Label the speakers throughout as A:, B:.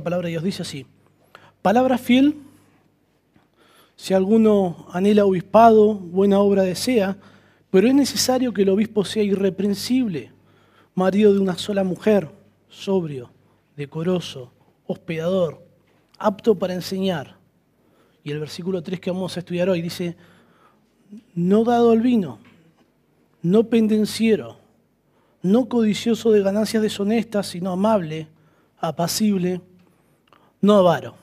A: la palabra de Dios. Dice así, palabra fiel, si alguno anhela obispado, buena obra desea, pero es necesario que el obispo sea irreprensible, marido de una sola mujer, sobrio, decoroso, hospedador, apto para enseñar. Y el versículo 3 que vamos a estudiar hoy dice, no dado al vino, no pendenciero, no codicioso de ganancias deshonestas, sino amable, apacible, no avaro.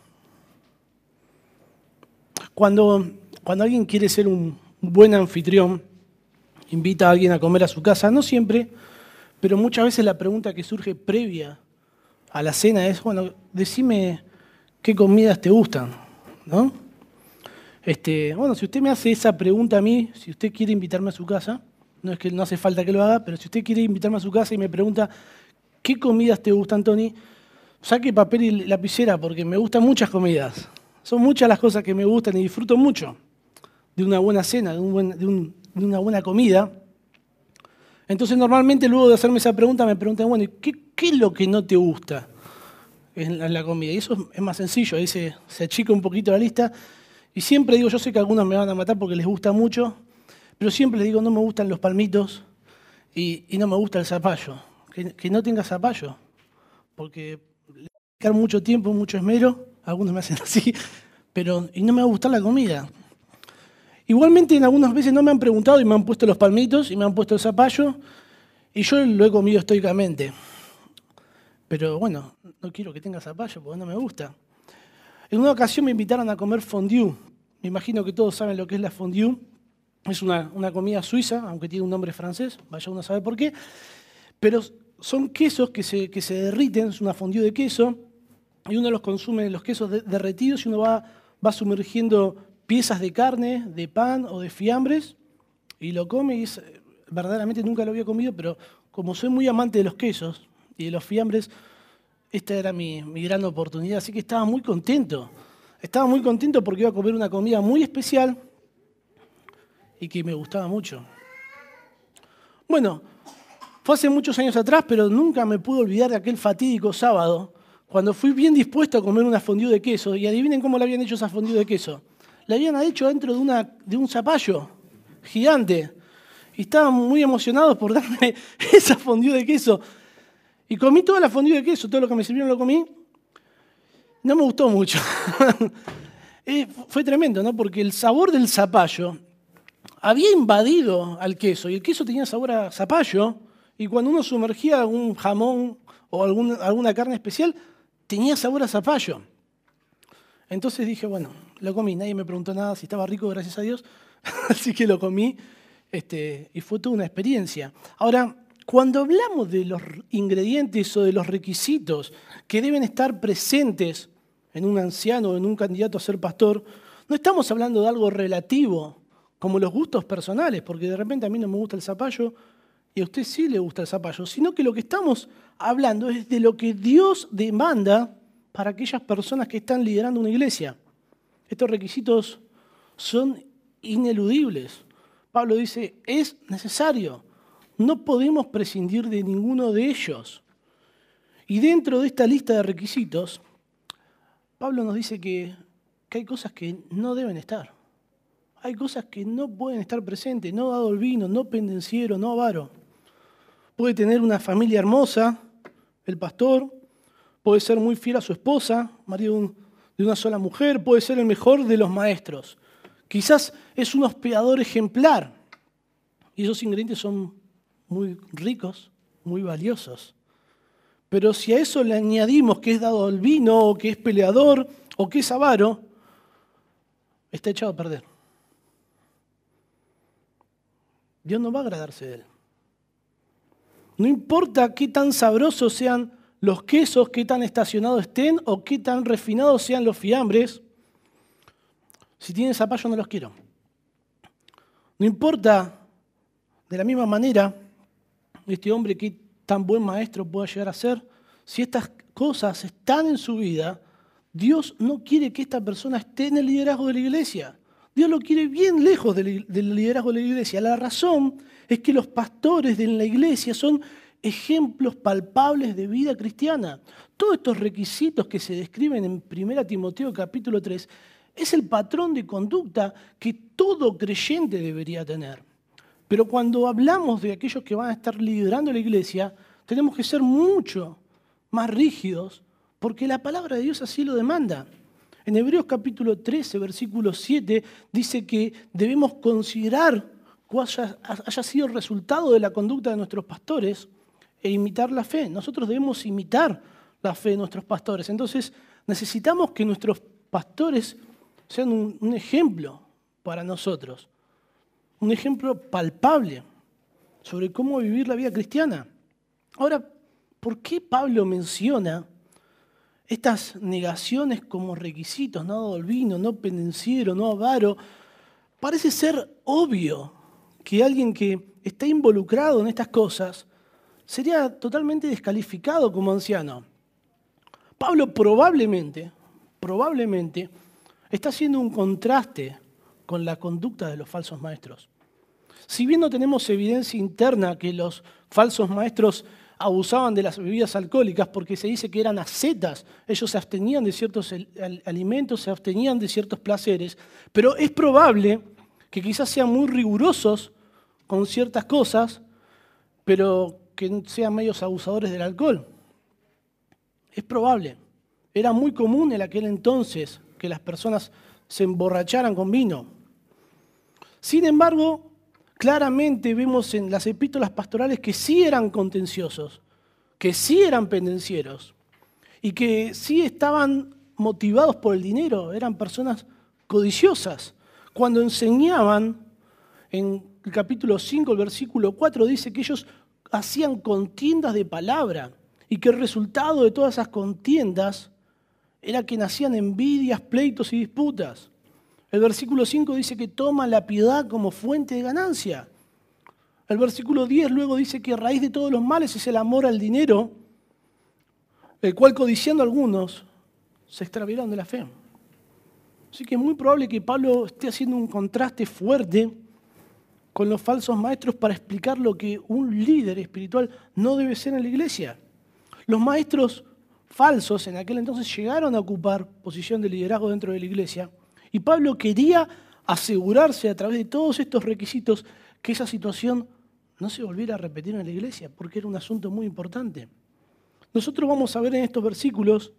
A: Cuando, cuando alguien quiere ser un buen anfitrión, invita a alguien a comer a su casa, no siempre, pero muchas veces la pregunta que surge previa a la cena es, bueno, decime qué comidas te gustan, ¿no? Este, bueno, si usted me hace esa pregunta a mí, si usted quiere invitarme a su casa, no es que no hace falta que lo haga, pero si usted quiere invitarme a su casa y me pregunta qué comidas te gustan, Tony, saque papel y lapicera porque me gustan muchas comidas. Son muchas las cosas que me gustan y disfruto mucho de una buena cena, de, una buena comida. Entonces normalmente luego de hacerme esa pregunta me preguntan, bueno, ¿qué, qué es lo que no te gusta en la, comida? Y eso es más sencillo, ahí se, se achica un poquito la lista. Y siempre digo, yo sé que algunos me van a matar porque les gusta mucho, pero siempre les digo, no me gustan los palmitos y, no me gusta el zapallo. Que, no tenga zapallo, porque mucho tiempo, mucho esmero, algunos me hacen así, pero y no me va a gustar la comida. Igualmente en algunas veces no me han preguntado y me han puesto los palmitos y me han puesto el zapallo y yo lo he comido estoicamente. Pero bueno, no quiero que tenga zapallo porque no me gusta. En una ocasión me invitaron a comer fondue. Me imagino que todos saben lo que es la fondue. Es una, comida suiza, aunque tiene un nombre francés, vaya uno a saber por qué. Pero son quesos que se, que se derriten, es una fondue de queso, y uno los consume los quesos derretidos y uno va, va sumergiendo piezas de carne, de pan o de fiambres y lo come y es, verdaderamente nunca lo había comido, pero como soy muy amante de los quesos y de los fiambres, esta era mi, mi gran oportunidad, así que estaba muy contento. Estaba muy contento porque iba a comer una comida muy especial y que me gustaba mucho. Bueno, fue hace muchos años atrás, pero nunca me pude olvidar de aquel fatídico sábado, cuando fui bien dispuesto a comer una fondue de queso. Y adivinen cómo le habían hecho esa fondue de queso la habían hecho dentro de, una, un zapallo gigante. Y estaban muy emocionados por darme esa fondue de queso. Y comí toda la fondue de queso, todo lo que me sirvieron lo comí. No me gustó mucho. Fue tremendo, ¿no? Porque el sabor del zapallo había invadido al queso y el queso tenía sabor a zapallo y cuando uno sumergía algún jamón o alguna carne especial, tenía sabor a zapallo. Entonces dije, bueno, lo comí, nadie me preguntó nada si estaba rico, gracias a Dios, así que lo comí este, y fue toda una experiencia. Ahora, cuando hablamos de los ingredientes o de los requisitos que deben estar presentes en un anciano o en un candidato a ser pastor, no estamos hablando de algo relativo, como los gustos personales, porque de repente a mí no me gusta el zapallo y a usted sí le gusta el zapallo, sino que lo que estamos hablando es de lo que Dios demanda para aquellas personas que están liderando una iglesia. Estos requisitos son ineludibles. Pablo dice, es necesario. No podemos prescindir de ninguno de ellos. Y dentro de esta lista de requisitos, Pablo nos dice que, hay cosas que no deben estar. Hay cosas que no pueden estar presentes, no dado el vino, no pendenciero, no avaro. Puede tener una familia hermosa, el pastor, puede ser muy fiel a su esposa, marido de un de una sola mujer, puede ser el mejor de los maestros. Quizás es un hospedador ejemplar. Y esos ingredientes son muy ricos, muy valiosos. Pero si a eso le añadimos que es dado al vino, o que es peleador, o que es avaro, está echado a perder. Dios no va a agradarse de él. No importa qué tan sabrosos sean los quesos, qué tan estacionados estén o qué tan refinados sean los fiambres. Si tienen zapallo no los quiero. No importa de la misma manera este hombre qué tan buen maestro pueda llegar a ser, si estas cosas están en su vida, Dios no quiere que esta persona esté en el liderazgo de la iglesia. Dios lo quiere bien lejos del liderazgo de la iglesia. La razón es que los pastores de la iglesia son ejemplos palpables de vida cristiana. Todos estos requisitos que se describen en 1 Timoteo capítulo 3 es el patrón de conducta que todo creyente debería tener. Pero cuando hablamos de aquellos que van a estar liderando la iglesia, tenemos que ser mucho más rígidos porque la palabra de Dios así lo demanda. En Hebreos capítulo 13, versículo 7, dice que debemos considerar cuál haya, sido el resultado de la conducta de nuestros pastores e imitar la fe. Nosotros debemos imitar la fe de nuestros pastores. Entonces necesitamos que nuestros pastores sean un ejemplo para nosotros, un ejemplo palpable sobre cómo vivir la vida cristiana. Ahora, ¿por qué Pablo menciona estas negaciones como requisitos, no vino, no pendenciero, no avaro, parece ser obvio que alguien que está involucrado en estas cosas sería totalmente descalificado como anciano. Pablo probablemente, probablemente, está haciendo un contraste con la conducta de los falsos maestros. Si bien no tenemos evidencia interna que los falsos maestros abusaban de las bebidas alcohólicas porque se dice que eran ascetas, ellos se abstenían de ciertos alimentos, se abstenían de ciertos placeres, pero es probable que quizás sean muy rigurosos con ciertas cosas, pero que sean medios abusadores del alcohol. Es probable. Era muy común en aquel entonces que las personas se emborracharan con vino. Sin embargo, claramente vemos en las epístolas pastorales que sí eran contenciosos, que sí eran pendencieros y que sí estaban motivados por el dinero, eran personas codiciosas. Cuando enseñaban, en el capítulo 5, el versículo 4, dice que ellos hacían contiendas de palabra y que el resultado de todas esas contiendas era que nacían envidias, pleitos y disputas. El versículo 5 dice que toma la piedad como fuente de ganancia. El versículo 10 luego dice que raíz de todos los males es el amor al dinero, el cual codiciando algunos se extraviaron de la fe. Así que es muy probable que Pablo esté haciendo un contraste fuerte con los falsos maestros para explicar lo que un líder espiritual no debe ser en la iglesia. Los maestros falsos en aquel entonces llegaron a ocupar posición de liderazgo dentro de la iglesia y Pablo quería asegurarse a través de todos estos requisitos que esa situación no se volviera a repetir en la iglesia, porque era un asunto muy importante. Nosotros vamos a ver en estos versículos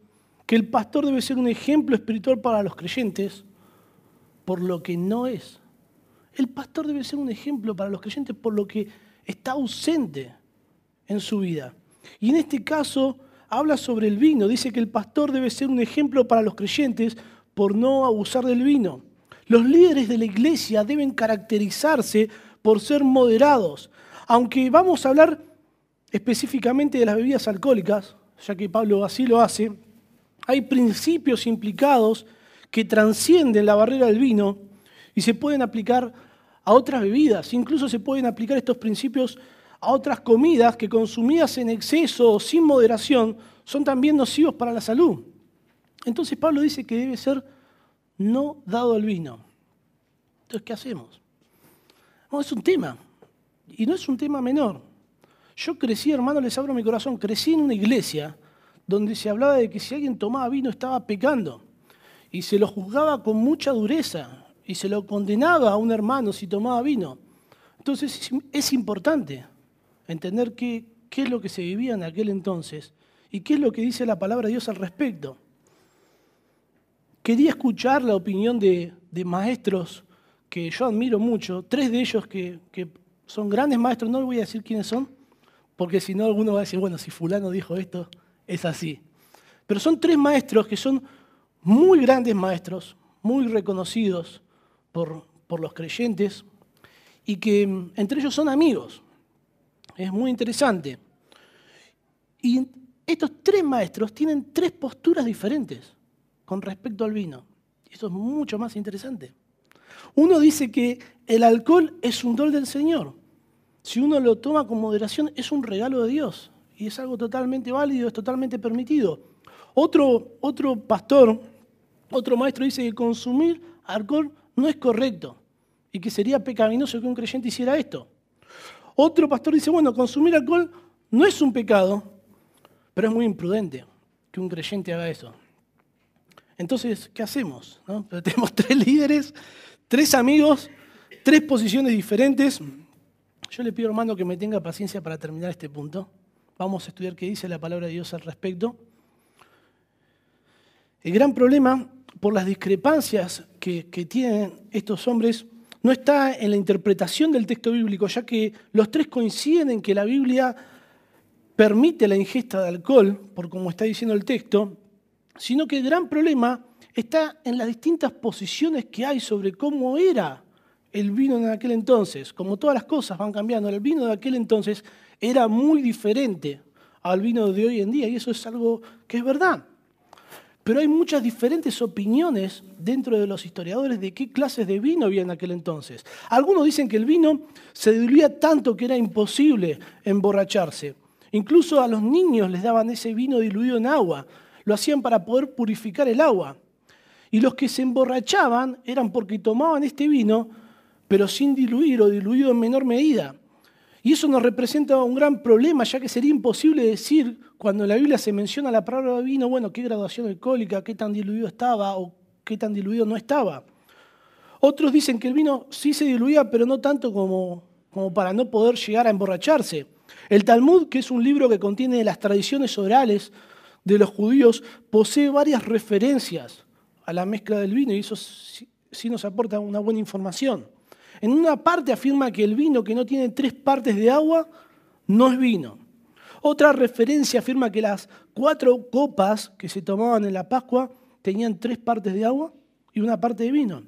A: que el pastor debe ser un ejemplo espiritual para los creyentes por lo que no es. El pastor debe ser un ejemplo para los creyentes por lo que está ausente en su vida. Y en este caso habla sobre el vino. Dice que el pastor debe ser un ejemplo para los creyentes por no abusar del vino. Los líderes de la iglesia deben caracterizarse por ser moderados. Aunque vamos a hablar específicamente de las bebidas alcohólicas, ya que Pablo así lo hace, hay principios implicados que transcienden la barrera del vino y se pueden aplicar a otras bebidas. Incluso se pueden aplicar estos principios a otras comidas que consumidas en exceso o sin moderación son también nocivos para la salud. Entonces Pablo dice que debe ser no dado al vino. Entonces, ¿qué hacemos? es un tema, y no es un tema menor. Yo crecí, hermano, les abro mi corazón, crecí en una iglesia donde se hablaba de que si alguien tomaba vino estaba pecando, y se lo juzgaba con mucha dureza, y se lo condenaba a un hermano si tomaba vino. Entonces es importante entender qué es lo que se vivía en aquel entonces y qué es lo que dice la palabra de Dios al respecto quería escuchar la opinión de, maestros que yo admiro mucho, tres de ellos que, son grandes maestros, no les voy a decir quiénes son, porque si no alguno va a decir, bueno, si fulano dijo esto, es así. Pero son tres maestros que son muy grandes maestros, muy reconocidos por, los creyentes y que mm, entre ellos son amigos. Es muy interesante. Y estos tres maestros tienen tres posturas diferentes con respecto al vino. Y eso es mucho más interesante. Uno dice que el alcohol es un don del Señor. Si uno lo toma con moderación, es un regalo de Dios. Y es algo totalmente válido, es totalmente permitido. Otro, otro pastor, otro maestro dice que consumir alcohol no es correcto y que sería pecaminoso que un creyente hiciera esto. Otro pastor dice, bueno, consumir alcohol No es un pecado, pero es muy imprudente que un creyente haga eso. Entonces, ¿qué hacemos? Tenemos tres líderes, tres amigos, tres posiciones diferentes. Yo le pido, hermano, que me tenga paciencia para terminar este punto. Vamos a estudiar qué dice la palabra de Dios al respecto. El gran problema por las discrepancias que, tienen estos hombres no está en la interpretación del texto bíblico, ya que los tres coinciden en que la Biblia permite la ingesta de alcohol, por como está diciendo el texto, sino que el gran problema está en las distintas posiciones que hay sobre cómo era el vino en aquel entonces. Como todas las cosas van cambiando, el vino de aquel entonces era muy diferente al vino de hoy en día, y eso es algo que es verdad. Pero hay muchas diferentes opiniones dentro de los historiadores de qué clases de vino había en aquel entonces. Algunos dicen que el vino se diluía tanto que era imposible emborracharse. Incluso a los niños les daban ese vino diluido en agua. Lo hacían para poder purificar el agua. Y los que se emborrachaban eran porque tomaban este vino, pero sin diluir o diluido en menor medida. Y eso nos representa un gran problema, ya que sería imposible decir, cuando en la Biblia se menciona la palabra vino, bueno, qué graduación alcohólica, qué tan diluido estaba o qué tan diluido no estaba. Otros dicen que el vino sí se diluía, pero no tanto como, como para no poder llegar a emborracharse. El Talmud, que es un libro que contiene las tradiciones orales de los judíos, posee varias referencias a la mezcla del vino y eso sí nos aporta una buena información. En una parte afirma que el vino que no tiene tres partes de agua no es vino. Otra referencia afirma que las cuatro copas que se tomaban en la Pascua tenían tres partes de agua y una parte de vino.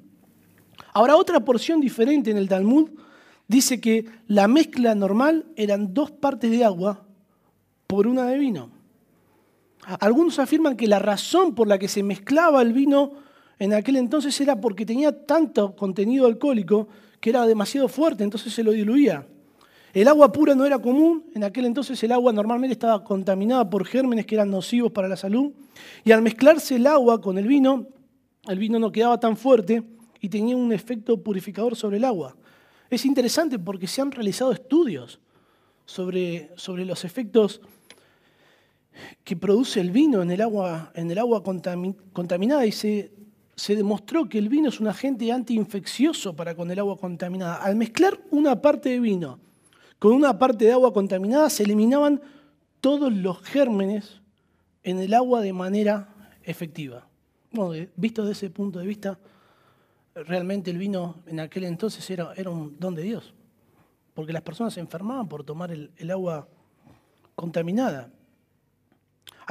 A: Ahora, otra porción diferente en el Talmud dice que la mezcla normal eran dos partes de agua por una de vino. Algunos afirman que la razón por la que se mezclaba el vino en aquel entonces era porque tenía tanto contenido alcohólico que era demasiado fuerte, entonces se lo diluía. El agua pura no era común, en aquel entonces el agua normalmente estaba contaminada por gérmenes que eran nocivos para la salud, y al mezclarse el agua con el vino, el vino no quedaba tan fuerte y tenía un efecto purificador sobre el agua. Es interesante porque se han realizado estudios sobre, sobre los efectos que produce el vino en el agua, en el agua contaminada y se se demostró que el vino es un agente antiinfeccioso para con el agua contaminada. Al mezclar una parte de vino con una parte de agua contaminada, se eliminaban todos los gérmenes en el agua de manera efectiva. Bueno, visto desde ese punto de vista, realmente el vino en aquel entonces era, era un don de Dios, porque las personas se enfermaban por tomar el, el agua contaminada.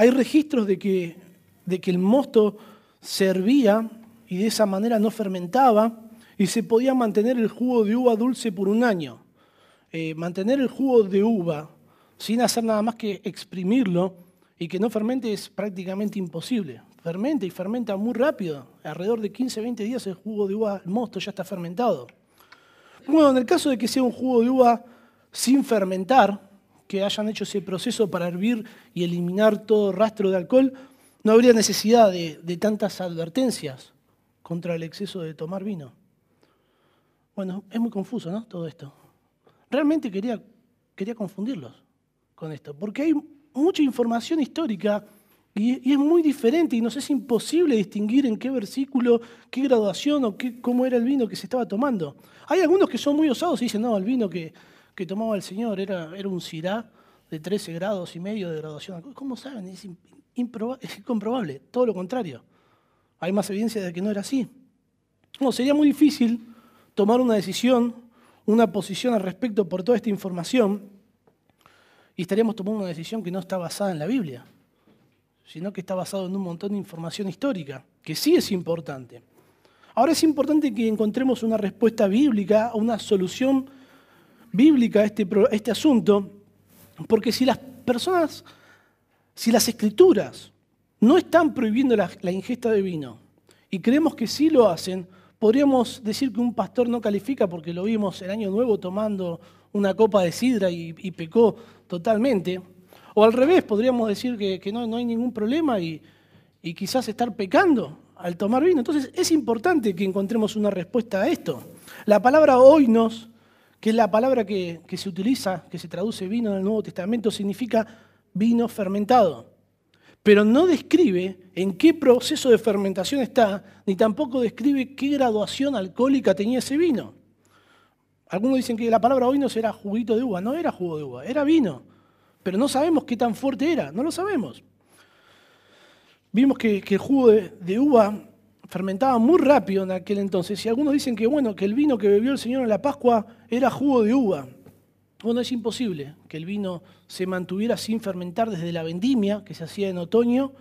A: Hay registros de que, de que el mosto servía y de esa manera no fermentaba y se podía mantener el jugo de uva dulce por un año. Eh, mantener el jugo de uva sin hacer nada más que exprimirlo y que no fermente es prácticamente imposible. Fermenta y fermenta muy rápido. Alrededor de 15, 20 días el jugo de uva, el mosto ya está fermentado. Bueno, en el caso de que sea un jugo de uva sin fermentar, que hayan hecho ese proceso para hervir y eliminar todo rastro de alcohol, no habría necesidad de, tantas advertencias contra el exceso de tomar vino. Bueno, es muy confuso, ¿no? Todo esto. Realmente quería, quería confundirlos con esto, porque hay mucha información histórica y, es muy diferente y nos es imposible distinguir en qué versículo, qué graduación o qué, cómo era el vino que se estaba tomando. Hay algunos que son muy osados y dicen, no, el vino que, que tomaba el Señor era, era un cirá de 13 grados y medio de graduación. ¿Cómo saben? Es, es incomprobable, todo lo contrario hay más evidencia de que no era así. No, sería muy difícil tomar una decisión, una posición al respecto por toda esta información y estaríamos tomando una decisión que no está basada en la Biblia, sino que está basada en un montón de información histórica, que sí es importante. Ahora es importante que encontremos una respuesta bíblica, una solución bíblica este, este asunto, porque si las personas, si las escrituras no están prohibiendo la, ingesta de vino y creemos que sí lo hacen, podríamos decir que un pastor no califica porque lo vimos el año nuevo tomando una copa de sidra y, pecó totalmente. O al revés, podríamos decir que, no, hay ningún problema y, y, quizás estar pecando al tomar vino. Entonces es importante que encontremos una respuesta a esto. La palabra hoy nos, que es la palabra que, que se utiliza, que se traduce vino en el Nuevo Testamento, significa vino fermentado. Pero no describe en qué proceso de fermentación está, ni tampoco describe qué graduación alcohólica tenía ese vino. Algunos dicen que la palabra vino será juguito de uva. No era jugo de uva, era vino. Pero no sabemos qué tan fuerte era, no lo sabemos. Vimos que, el jugo de, uva fermentaba muy rápido en aquel entonces. Y algunos dicen que, bueno, que el vino que bebió el Señor en la Pascua era jugo de uva. Bueno, es imposible que el vino se mantuviera sin fermentar desde la vendimia, que se hacía en otoño,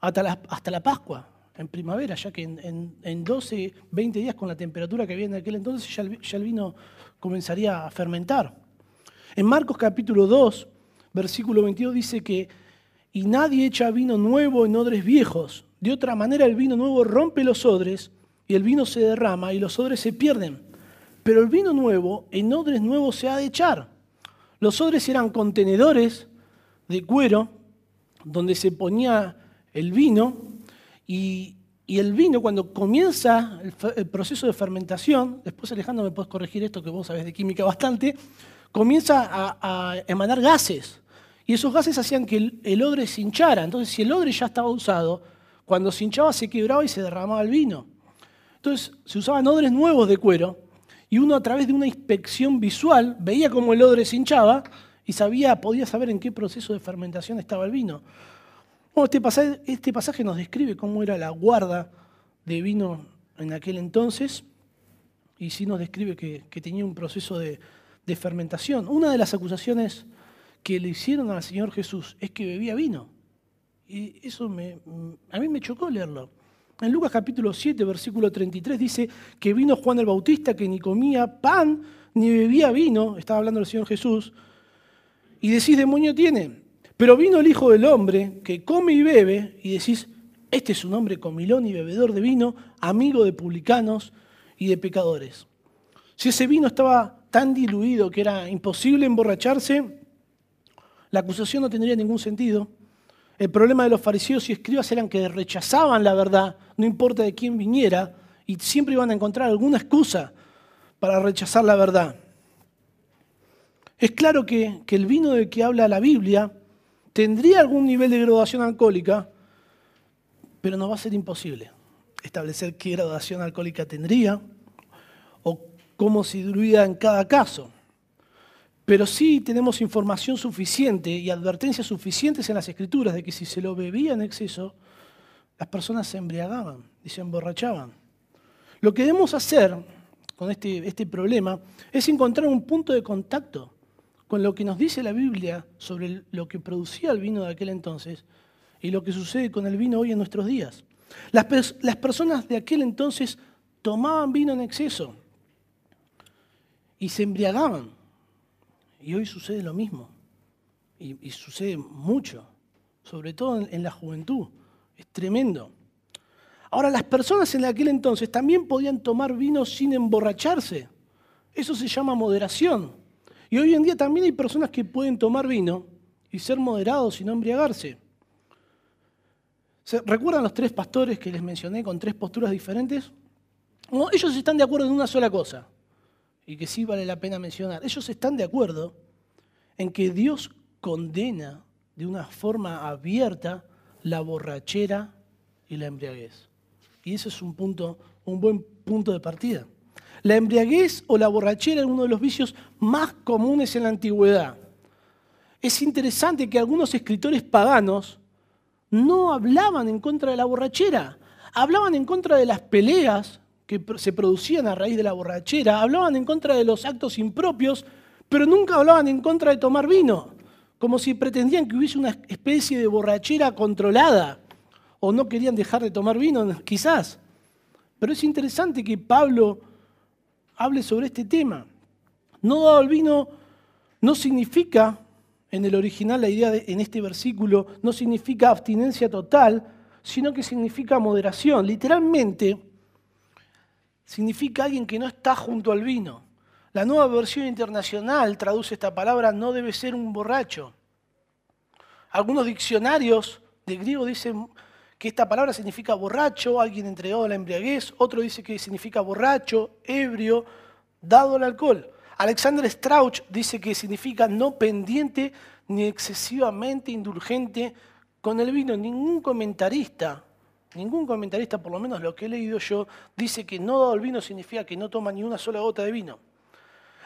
A: hasta la, hasta la Pascua, en primavera, ya que en, 12, 20 días con la temperatura que había en aquel entonces ya ya el vino comenzaría a fermentar. En Marcos capítulo 2, versículo 22 dice que, y nadie echa vino nuevo en odres viejos. De otra manera el vino nuevo rompe los odres y el vino se derrama y los odres se pierden. Pero el vino nuevo en odres nuevos se ha de echar. Los odres eran contenedores de cuero donde se ponía el vino y, el vino cuando comienza el, proceso de fermentación, después Alejandro me puedes corregir esto que vos sabés de química bastante, comienza a emanar gases. Y esos gases hacían que el, odre se hinchara. Entonces, si el odre ya estaba usado, cuando se hinchaba se quebraba y se derramaba el vino. Entonces, se usaban odres nuevos de cuero y uno a través de una inspección visual veía cómo el odre se hinchaba y sabía, podía saber en qué proceso de fermentación estaba el vino. este, pasaje, este pasaje nos describe cómo era la guarda de vino en aquel entonces y sí nos describe que, tenía un proceso de fermentación. Una de las acusaciones que le hicieron al Señor Jesús es que bebía vino. Y eso me, a mí me chocó leerlo. En Lucas capítulo 7, versículo 33 dice que vino Juan el Bautista que ni comía pan ni bebía vino, estaba hablando el Señor Jesús, y decís, demonio tiene. Pero vino el Hijo del Hombre que come y bebe, y decís, este es un hombre comilón y bebedor de vino, amigo de publicanos y de pecadores. Si ese vino estaba tan diluido que era imposible emborracharse, la acusación no tendría ningún sentido. El problema de los fariseos y escribas eran que rechazaban la verdad, no importa de quién viniera, y siempre iban a encontrar alguna excusa para rechazar la verdad. Es claro que, el vino del que habla la Biblia tendría algún nivel de graduación alcohólica, pero no va a ser imposible establecer qué graduación alcohólica tendría o cómo se diluía en cada caso. Pero sí tenemos información suficiente y advertencias suficientes en las escrituras de que si se lo bebía en exceso, las personas se embriagaban y se emborrachaban. Lo que debemos hacer con este, este problema es encontrar un punto de contacto con lo que nos dice la Biblia sobre lo que producía el vino de aquel entonces y lo que sucede con el vino hoy en nuestros días. Las, las personas de aquel entonces tomaban vino en exceso y se embriagaban. Y hoy sucede lo mismo. Y, sucede mucho, sobre todo en, la juventud. Es tremendo. Ahora, las personas en aquel entonces también podían tomar vino sin emborracharse. Eso se llama moderación. Y hoy en día también hay personas que pueden tomar vino y ser moderados y no embriagarse. ¿Recuerdan los tres pastores que les mencioné con tres posturas diferentes? ellos están de acuerdo en una sola cosa y que sí vale la pena mencionar, ellos están de acuerdo en que Dios condena de una forma abierta la borrachera y la embriaguez. Y ese es un punto, un buen punto de partida. La embriaguez o la borrachera es uno de los vicios más comunes en la antigüedad. Es interesante que algunos escritores paganos no hablaban en contra de la borrachera, hablaban en contra de las peleas que se producían a raíz de la borrachera, hablaban en contra de los actos impropios, pero nunca hablaban en contra de tomar vino, como si pretendían que hubiese una especie de borrachera controlada, o no querían dejar de tomar vino, quizás. Pero es interesante que Pablo hable sobre este tema. No dado el vino no significa, en el original la idea en este versículo, no significa abstinencia total, sino que significa moderación. Literalmente, significa alguien que no está junto al vino. La nueva versión internacional traduce esta palabra no debe ser un borracho. Algunos diccionarios de griego dicen que esta palabra significa borracho, alguien entregado a la embriaguez, otro dice que significa borracho, ebrio, dado al alcohol. Alexander Strauch dice que significa no pendiente ni excesivamente indulgente con el vino. Ningún comentarista, ningún comentarista, por lo menos lo que he leído yo, dice que no dado el vino significa que no toma ni una sola gota de vino.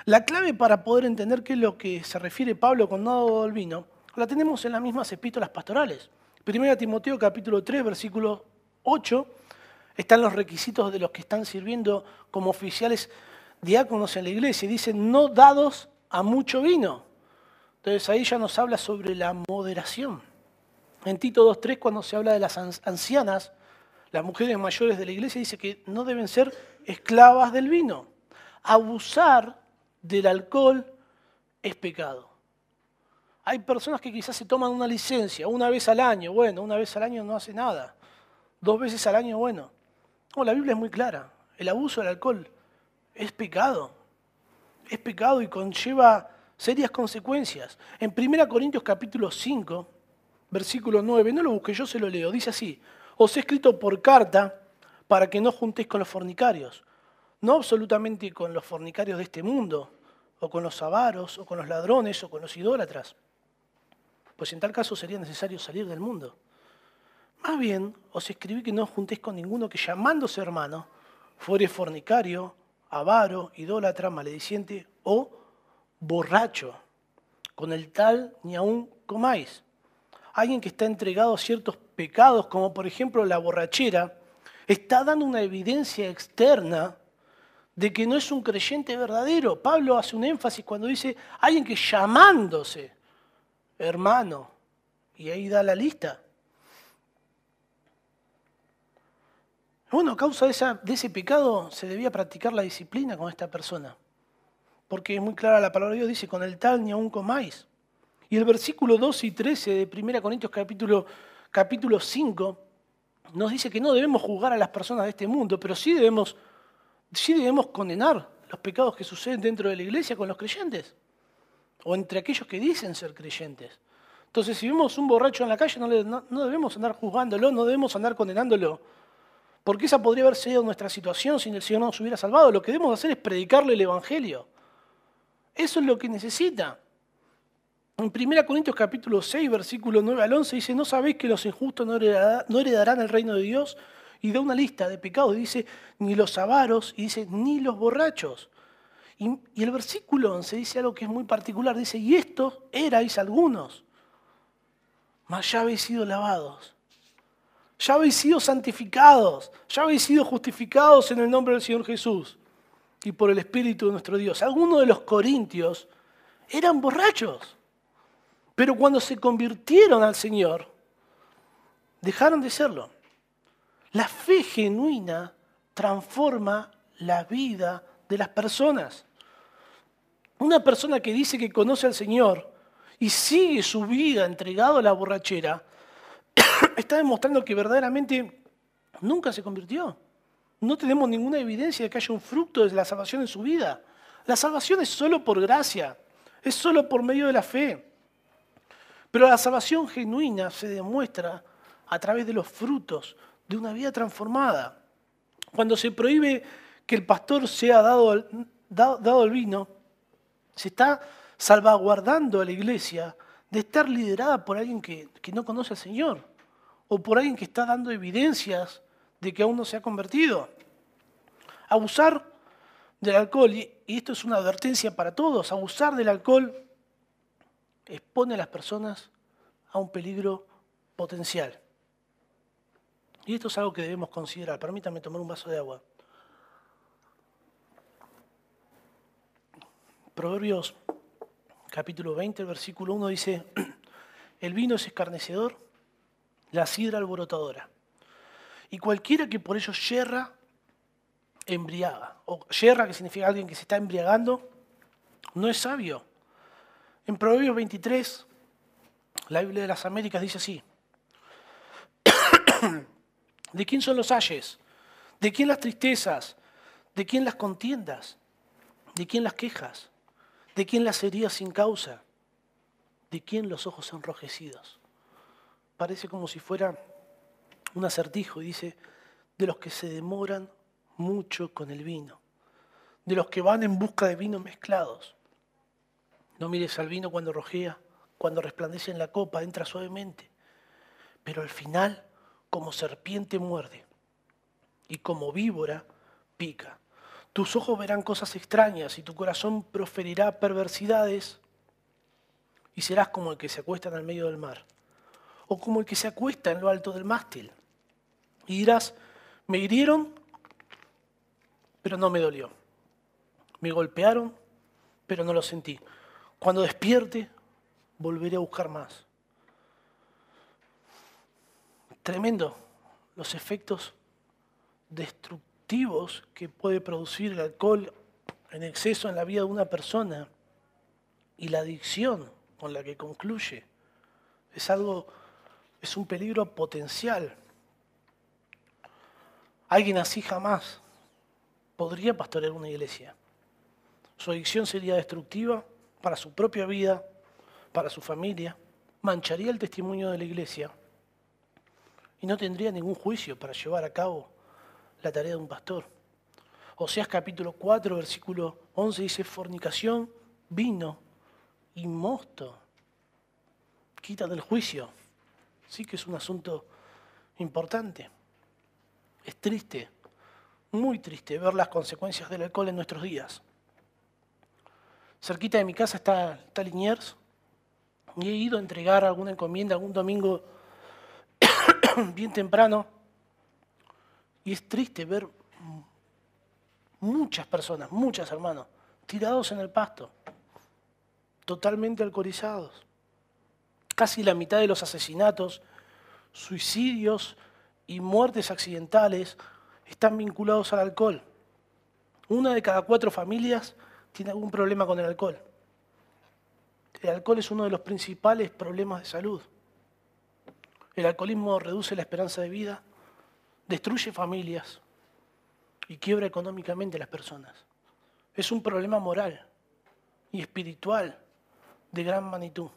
A: La clave para poder entender qué es lo que se refiere Pablo con no dado el vino, la tenemos en las mismas epístolas pastorales. Primera Timoteo capítulo 3, versículo 8, están los requisitos de los que están sirviendo como oficiales diáconos en la iglesia. Dicen, no dados a mucho vino. Entonces ahí ya nos habla sobre la moderación. En Tito 2.3, cuando se habla de las ancianas, las mujeres mayores de la iglesia, dice que no deben ser esclavas del vino. Abusar del alcohol es pecado. Hay personas que quizás se toman una licencia una vez al año. Bueno, una vez al año no hace nada. Dos veces al año, bueno. No, la Biblia es muy clara. El abuso del alcohol es pecado. Es pecado y conlleva serias consecuencias. En 1 Corintios capítulo 5, versículo 9, no lo busque, yo se lo leo, dice así, os he escrito por carta para que no juntéis con los fornicarios, no absolutamente con los fornicarios de este mundo, o con los avaros, o con los ladrones, o con los idólatras, pues en tal caso sería necesario salir del mundo. Más bien, os escribí que no juntéis con ninguno que llamándose hermano fuere fornicario, avaro, idólatra, malediciente o borracho. Con el tal ni aún comáis. Alguien que está entregado a ciertos pecados, como por ejemplo la borrachera, está dando una evidencia externa de que no es un creyente verdadero. Pablo hace un énfasis cuando dice alguien que llamándose hermano, y ahí da la lista. Bueno, a causa de, de ese pecado se debía practicar la disciplina con esta persona. Porque es muy clara la palabra de Dios, dice, con el tal ni aún comáis. Y el versículo 12 y 13 de 1 Corintios capítulo, capítulo 5 nos dice que no debemos juzgar a las personas de este mundo, pero sí debemos, sí debemos condenar los pecados que suceden dentro de la iglesia con los creyentes, o entre aquellos que dicen ser creyentes. Entonces, si vemos un borracho en la calle, no, no debemos andar juzgándolo, no debemos andar condenándolo porque esa podría haber sido nuestra situación si el Señor no nos hubiera salvado. Lo que debemos hacer es predicarle el Evangelio. Eso es lo que necesita. En 1 Corintios capítulo 6, versículo 9 al 11 dice, ¿no sabéis que los injustos no heredarán el reino de Dios? Y da una lista de pecados, dice, ni los avaros, y dice, ni los borrachos. Y, y el versículo 11 dice algo que es muy particular, dice, y estos erais algunos, mas ya habéis sido lavados ya habéis sido santificados, ya habéis sido justificados en el nombre del Señor Jesús y por el Espíritu de nuestro Dios. Algunos de los corintios eran borrachos, pero cuando se convirtieron al Señor, dejaron de serlo. La fe genuina transforma la vida de las personas. Una persona que dice que conoce al Señor y sigue su vida entregado a la borrachera, está demostrando que verdaderamente nunca se convirtió. No tenemos ninguna evidencia de que haya un fruto de la salvación en su vida. La salvación es solo por gracia, es solo por medio de la fe. Pero la salvación genuina se demuestra a través de los frutos de una vida transformada. Cuando se prohíbe que el pastor sea dado, dado, el vino, se está salvaguardando a la iglesia de estar liderada por alguien que, que no conoce al Señor o por alguien que está dando evidencias de que aún no se ha convertido. Abusar del alcohol, y esto es una advertencia para todos, abusar del alcohol expone a las personas a un peligro potencial. Y esto es algo que debemos considerar. Permítanme tomar un vaso de agua. Proverbios capítulo 20, versículo 1 dice, el vino es escarnecedor la sidra alborotadora. Y cualquiera que por ello yerra, embriaga. O yerra, que significa alguien que se está embriagando, no es sabio. En Proverbios 23, la Biblia de las Américas dice así. ¿De quién son los ayes? ¿De quién las tristezas? ¿De quién las contiendas? ¿De quién las quejas? ¿De quién las heridas sin causa? ¿De quién los ojos enrojecidos? parece como si fuera un acertijo y dice, de los que se demoran mucho con el vino, de los que van en busca de vinos mezclados. No mires al vino cuando rojea, cuando resplandece en la copa, entra suavemente, pero al final, como serpiente muerde y como víbora pica. Tus ojos verán cosas extrañas y tu corazón proferirá perversidades y serás como el que se acuesta en el medio del mar o como el que se acuesta en lo alto del mástil. Y dirás, me hirieron, pero no me dolió. Me golpearon, pero no lo sentí. Cuando despierte, volveré a buscar más. Tremendo los efectos destructivos que puede producir el alcohol en exceso en la vida de una persona y la adicción con la que concluye. Es algo, es un peligro potencial. Alguien así jamás podría pastorear una iglesia. Su adicción sería destructiva para su propia vida, para su familia, mancharía el testimonio de la iglesia y no tendría ningún juicio para llevar a cabo la tarea de un pastor. Oseas capítulo 4, versículo 11 dice, fornicación, vino y mosto quitan del juicio. Sí que es un asunto importante. Es triste, muy triste ver las consecuencias del alcohol en nuestros días. Cerquita de mi casa está, está Liniers y he ido a entregar alguna encomienda algún domingo bien temprano y es triste ver muchas personas, muchas hermanos, tirados en el pasto, totalmente alcoholizados. Casi la mitad de los asesinatos, suicidios y muertes accidentales están vinculados al alcohol. Una de cada cuatro familias tiene algún problema con el alcohol. El alcohol es uno de los principales problemas de salud. El alcoholismo reduce la esperanza de vida, destruye familias y quiebra económicamente a las personas. Es un problema moral y espiritual de gran magnitud.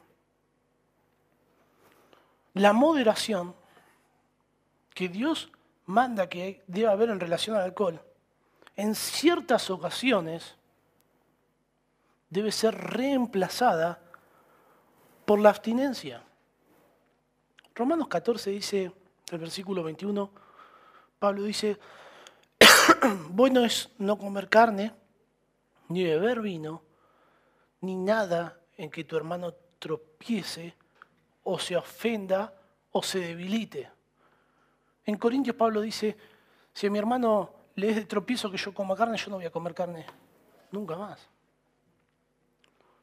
A: La moderación que Dios manda que debe haber en relación al alcohol, en ciertas ocasiones debe ser reemplazada por la abstinencia. Romanos 14 dice, el versículo 21, Pablo dice, bueno es no comer carne, ni beber vino, ni nada en que tu hermano tropiece o se ofenda o se debilite. En Corintios Pablo dice, si a mi hermano le es de tropiezo que yo coma carne, yo no voy a comer carne nunca más.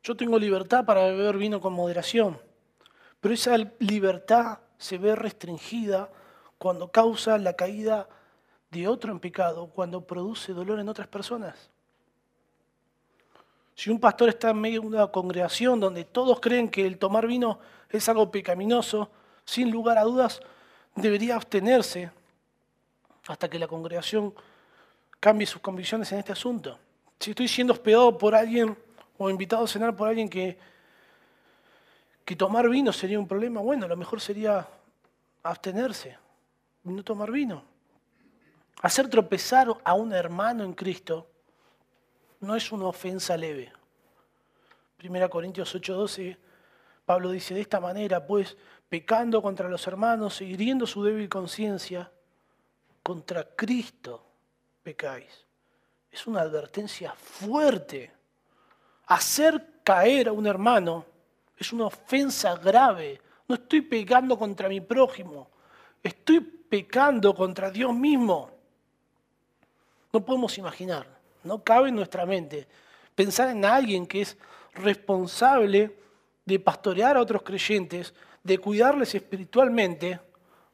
A: Yo tengo libertad para beber vino con moderación, pero esa libertad se ve restringida cuando causa la caída de otro en pecado, cuando produce dolor en otras personas. Si un pastor está en medio de una congregación donde todos creen que el tomar vino es algo pecaminoso, sin lugar a dudas debería abstenerse hasta que la congregación cambie sus convicciones en este asunto. Si estoy siendo hospedado por alguien o invitado a cenar por alguien que, que tomar vino sería un problema, bueno, lo mejor sería abstenerse, no tomar vino. Hacer tropezar a un hermano en Cristo no es una ofensa leve. 1 Corintios 8:12, Pablo dice, de esta manera, pues, pecando contra los hermanos y hiriendo su débil conciencia, contra Cristo pecáis. Es una advertencia fuerte hacer caer a un hermano es una ofensa grave. No estoy pecando contra mi prójimo, estoy pecando contra Dios mismo. No podemos imaginar, no cabe en nuestra mente pensar en alguien que es responsable de pastorear a otros creyentes, de cuidarles espiritualmente,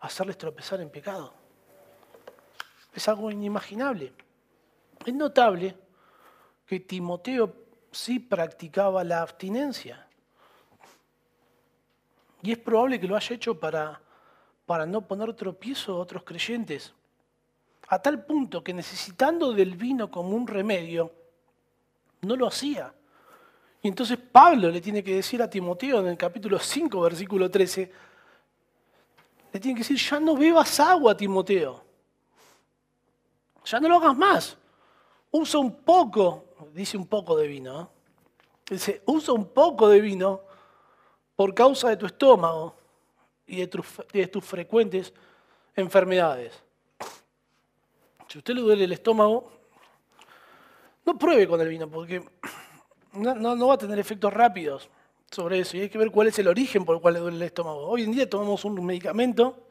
A: hacerles tropezar en pecado. Es algo inimaginable. Es notable que Timoteo sí practicaba la abstinencia. Y es probable que lo haya hecho para, para no poner tropiezo a otros creyentes. A tal punto que necesitando del vino como un remedio, no lo hacía. Y entonces Pablo le tiene que decir a Timoteo en el capítulo 5, versículo 13, le tiene que decir, ya no bebas agua, Timoteo. Ya no lo hagas más. usa un poco, dice un poco de vino, ¿eh? dice, usa un poco de vino por causa de tu estómago y de, tus frecuentes enfermedades. Si usted le duele el estómago, no pruebe con el vino, porque no, va a tener efectos rápidos sobre eso. Y hay que ver cuál es el origen por el cual le duele el estómago. Hoy en día tomamos un medicamento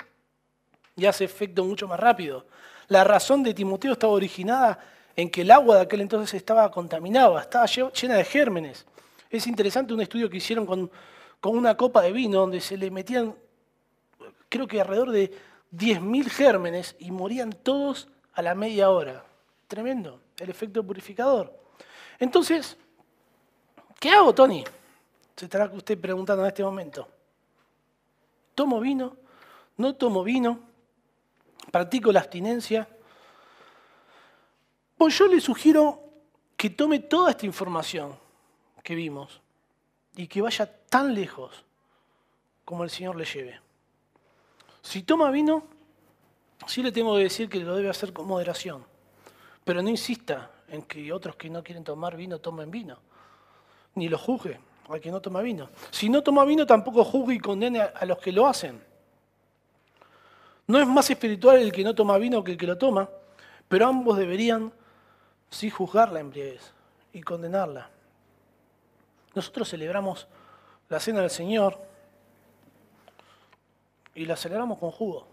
A: y hace efecto mucho más rápido. La razón de Timoteo estaba originada en que el agua de aquel entonces estaba contaminada, estaba llena de gérmenes. Es interesante un estudio que hicieron con, con una copa de vino donde se le metían, creo que alrededor de 10.000 gérmenes y morían todos a la media hora. Tremendo, el efecto purificador. Entonces, ¿qué hago, Tony? Se estará usted preguntando en este momento. ¿Tomo vino? ¿No tomo vino? ¿Practico la abstinencia? Pues yo le sugiero que tome toda esta información que vimos y que vaya tan lejos como el Señor le lleve. Si toma vino, sí le tengo que decir que lo debe hacer con moderación, pero no insista en que otros que no quieren tomar vino tomen vino, ni lo juzgue al que no toma vino. Si no toma vino, tampoco juzgue y condene a los que lo hacen. No es más espiritual el que no toma vino que el que lo toma, pero ambos deberían sí juzgar la embriaguez y condenarla. Nosotros celebramos la cena del Señor y la celebramos con jugo.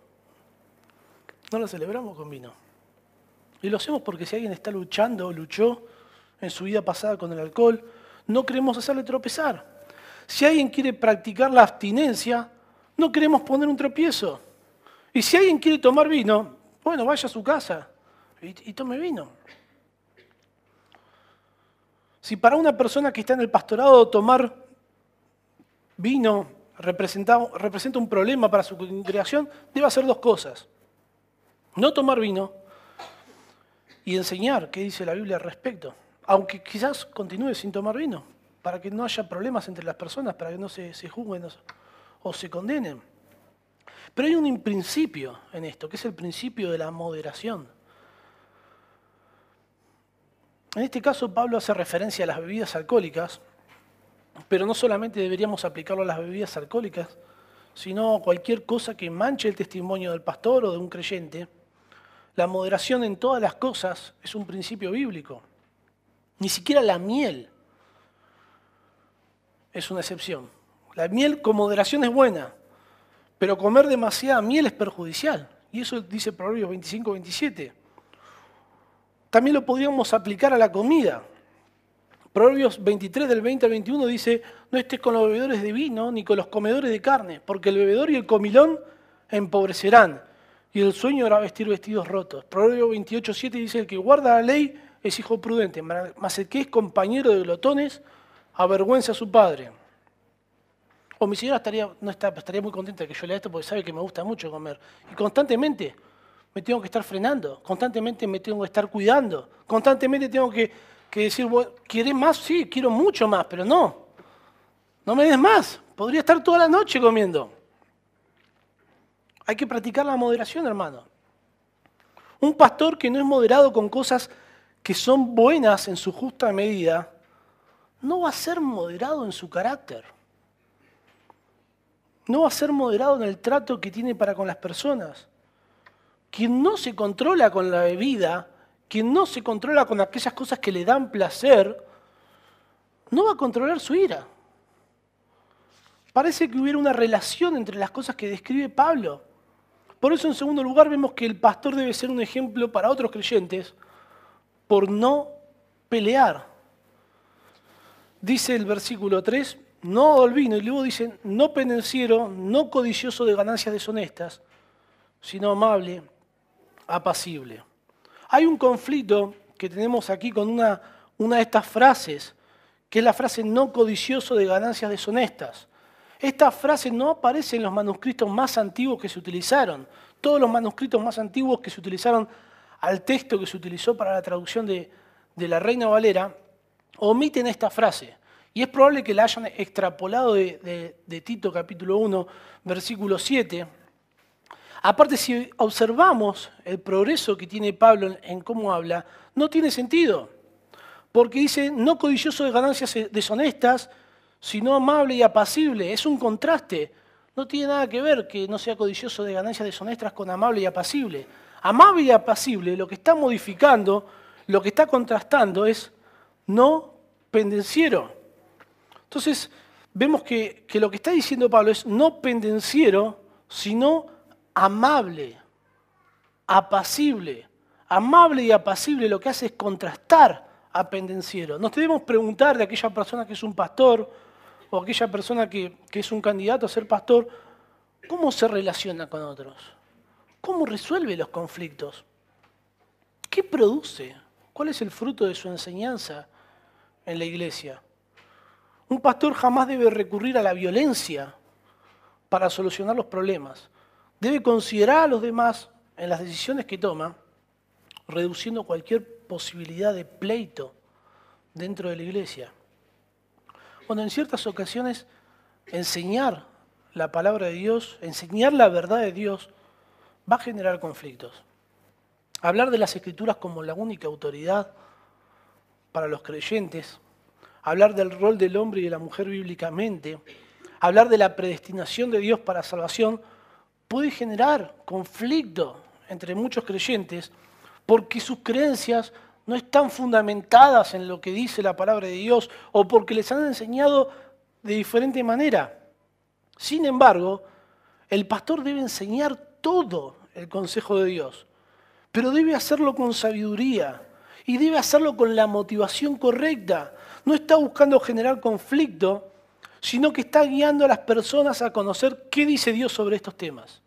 A: No la celebramos con vino. Y lo hacemos porque si alguien está luchando o luchó en su vida pasada con el alcohol, no queremos hacerle tropezar. Si alguien quiere practicar la abstinencia, no queremos poner un tropiezo. Y si alguien quiere tomar vino, bueno, vaya a su casa y, y tome vino. Si para una persona que está en el pastorado tomar vino representa, un problema para su congregación, debe hacer dos cosas. No tomar vino y enseñar qué dice la Biblia al respecto. Aunque quizás continúe sin tomar vino, para que no haya problemas entre las personas, para que no se juzguen o se condenen. Pero hay un principio en esto, que es el principio de la moderación. En este caso Pablo hace referencia a las bebidas alcohólicas, pero no solamente deberíamos aplicarlo a las bebidas alcohólicas, sino a cualquier cosa que manche el testimonio del pastor o de un creyente. La moderación en todas las cosas es un principio bíblico. Ni siquiera la miel es una excepción. La miel con moderación es buena, pero comer demasiada miel es perjudicial. Y eso dice Proverbios 25-27. También lo podríamos aplicar a la comida. Proverbios 23 del 20 al 21 dice, no estés con los bebedores de vino ni con los comedores de carne, porque el bebedor y el comilón empobrecerán, y el sueño hará vestir vestidos rotos. Proverbios 28, 7 dice, el que guarda la ley es hijo prudente, mas el que es compañero de glotones avergüenza a su padre. O mi señora estaría, no estaría muy contenta que yo lea esto porque sabe que me gusta mucho comer. Y constantemente me tengo que estar frenando, constantemente me tengo que estar cuidando, constantemente tengo que, decir, ¿quieres más? Sí, quiero mucho más, pero no, no me des más, podría estar toda la noche comiendo. Hay que practicar la moderación, hermano. Un pastor que no es moderado con cosas que son buenas en su justa medida, no va a ser moderado en su carácter. No va a ser moderado en el trato que tiene para con las personas. Quien no se controla con la bebida, quien no se controla con aquellas cosas que le dan placer, no va a controlar su ira. Parece que hubiera una relación entre las cosas que describe Pablo. Por eso, en segundo lugar, vemos que el pastor debe ser un ejemplo para otros creyentes por no pelear. Dice el versículo 3, no olvino, y luego dice, no pendenciero, no codicioso de ganancias deshonestas, sino amable, Hay un conflicto que tenemos aquí con una, una de estas frases, que es la frase no codicioso de ganancias deshonestas. Esta frase no aparece en los manuscritos más antiguos que se utilizaron. Todos los manuscritos más antiguos que se utilizaron al texto que se utilizó para la traducción de, la Reina Valera omiten esta frase. Y es probable que la hayan extrapolado de, de Tito capítulo 1, versículo 7, Aparte, si observamos el progreso que tiene Pablo en cómo habla, no tiene sentido. Porque dice, no codicioso de ganancias deshonestas, sino amable y apacible. Es un contraste. No tiene nada que ver que no sea codicioso de ganancias deshonestas con amable y apacible. Amable y apacible, lo que está modificando, lo que está contrastando es no pendenciero. Entonces, vemos que, que lo que está diciendo Pablo es no pendenciero, sino amable, apacible. Amable y apacible lo que hace es contrastar a pendenciero. Nos debemos preguntar de aquella persona que es un pastor o aquella persona que, que es un candidato a ser pastor, ¿cómo se relaciona con otros? ¿Cómo resuelve los conflictos? ¿Qué produce? ¿Cuál es el fruto de su enseñanza en la iglesia? Un pastor jamás debe recurrir a la violencia para solucionar los problemas. Debe considerar a los demás en las decisiones que toma, reduciendo cualquier posibilidad de pleito dentro de la iglesia. Cuando en ciertas ocasiones enseñar la palabra de Dios, enseñar la verdad de Dios, va a generar conflictos. Hablar de las escrituras como la única autoridad para los creyentes, hablar del rol del hombre y de la mujer bíblicamente, hablar de la predestinación de Dios para salvación, puede generar conflicto entre muchos creyentes porque sus creencias no están fundamentadas en lo que dice la palabra de Dios o porque les han enseñado de diferente manera. Sin embargo, el pastor debe enseñar todo el consejo de Dios, pero debe hacerlo con sabiduría y debe hacerlo con la motivación correcta. No está buscando generar conflicto, sino que está guiando a las personas a conocer qué dice Dios sobre estos temas.